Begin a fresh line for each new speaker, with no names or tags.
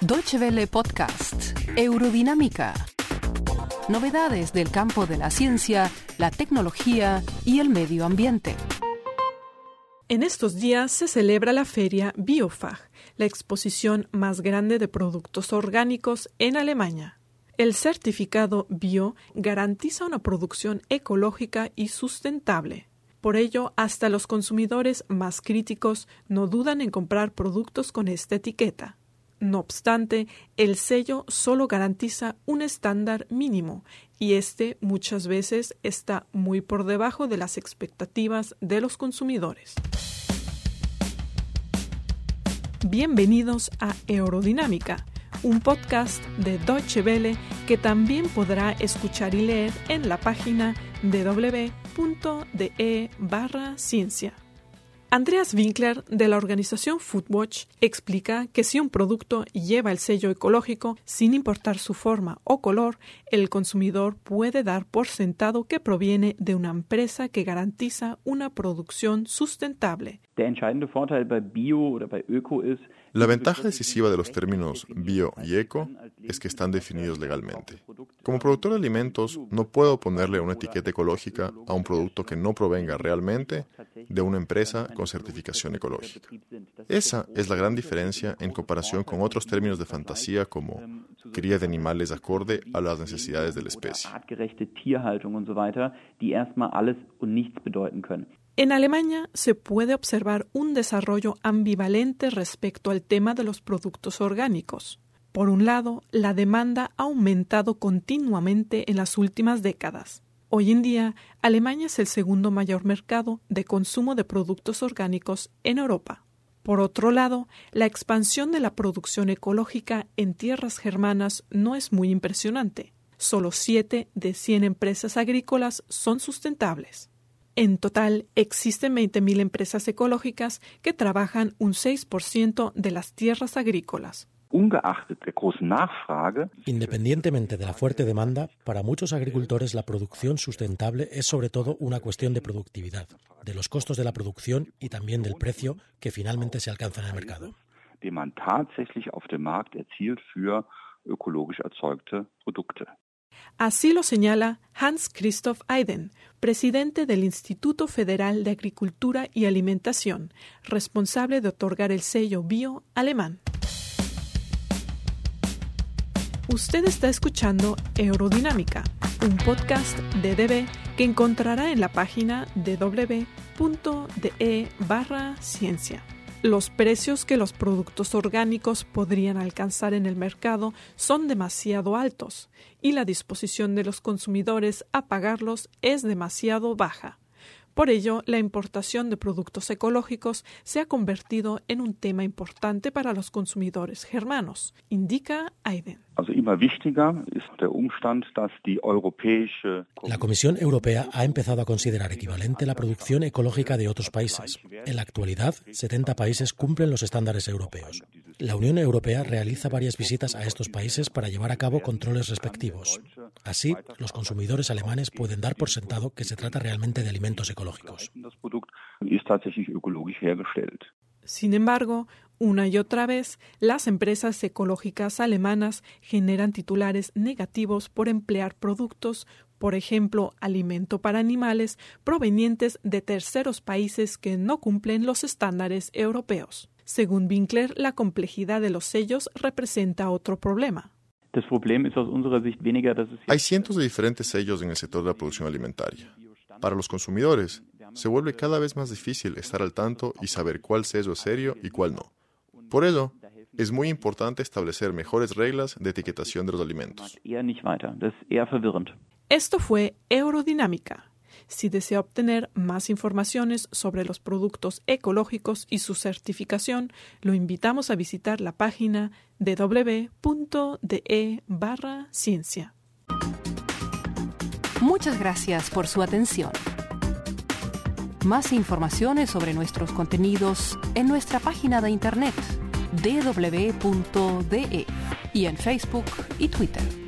Deutsche Welle Podcast, Eurodinámica. Novedades del campo de la ciencia, la tecnología y el medio ambiente.
En estos días se celebra la feria Biofag, la exposición más grande de productos orgánicos en Alemania. El certificado Bio garantiza una producción ecológica y sustentable. Por ello, hasta los consumidores más críticos no dudan en comprar productos con esta etiqueta. No obstante, el sello solo garantiza un estándar mínimo y este muchas veces está muy por debajo de las expectativas de los consumidores. Bienvenidos a Eurodinámica, un podcast de Deutsche Welle que también podrá escuchar y leer en la página www.de ciencia. Andreas Winkler, de la organización Foodwatch, explica que si un producto lleva el sello ecológico, sin importar su forma o color, el consumidor puede dar por sentado que proviene de una empresa que garantiza una producción sustentable.
La ventaja decisiva de los términos bio y eco es que están definidos legalmente. Como productor de alimentos, no puedo ponerle una etiqueta ecológica a un producto que no provenga realmente de una empresa con certificación ecológica. Esa es la gran diferencia en comparación con otros términos de fantasía como cría de animales acorde a las necesidades de la especie.
En Alemania se puede observar un desarrollo ambivalente respecto al tema de los productos orgánicos. Por un lado, la demanda ha aumentado continuamente en las últimas décadas. Hoy en día, Alemania es el segundo mayor mercado de consumo de productos orgánicos en Europa. Por otro lado, la expansión de la producción ecológica en tierras germanas no es muy impresionante. Solo 7 de 100 empresas agrícolas son sustentables. En total, existen 20.000 empresas ecológicas que trabajan un 6% de las tierras agrícolas.
Independientemente de la fuerte demanda, para muchos agricultores la producción sustentable es sobre todo una cuestión de productividad, de los costos de la producción y también del precio que finalmente se alcanza en el mercado.
Así lo señala Hans Christoph Eiden, presidente del Instituto Federal de Agricultura y Alimentación, responsable de otorgar el sello bio alemán. Usted está escuchando Eurodinámica, un podcast de DB que encontrará en la página www.de barra ciencia. Los precios que los productos orgánicos podrían alcanzar en el mercado son demasiado altos y la disposición de los consumidores a pagarlos es demasiado baja. Por ello, la importación de productos ecológicos se ha convertido en un tema importante para los consumidores germanos, indica Aiden.
La Comisión Europea ha empezado a considerar equivalente la producción ecológica de otros países. En la actualidad, 70 países cumplen los estándares europeos. La Unión Europea realiza varias visitas a estos países para llevar a cabo controles respectivos. Así, los consumidores alemanes pueden dar por sentado que se trata realmente de alimentos ecológicos.
Sin embargo, una y otra vez, las empresas ecológicas alemanas generan titulares negativos por emplear productos, por ejemplo, alimento para animales, provenientes de terceros países que no cumplen los estándares europeos. Según Winkler, la complejidad de los sellos representa otro problema.
Hay cientos de diferentes sellos en el sector de la producción alimentaria. Para los consumidores, se vuelve cada vez más difícil estar al tanto y saber cuál sello es serio y cuál no. Por ello, es muy importante establecer mejores reglas de etiquetación de los alimentos.
Esto fue Eurodinámica. Si desea obtener más informaciones sobre los productos ecológicos y su certificación, lo invitamos a visitar la página www.de barra ciencia.
Muchas gracias por su atención. Más informaciones sobre nuestros contenidos en nuestra página de internet www.de y en Facebook y Twitter.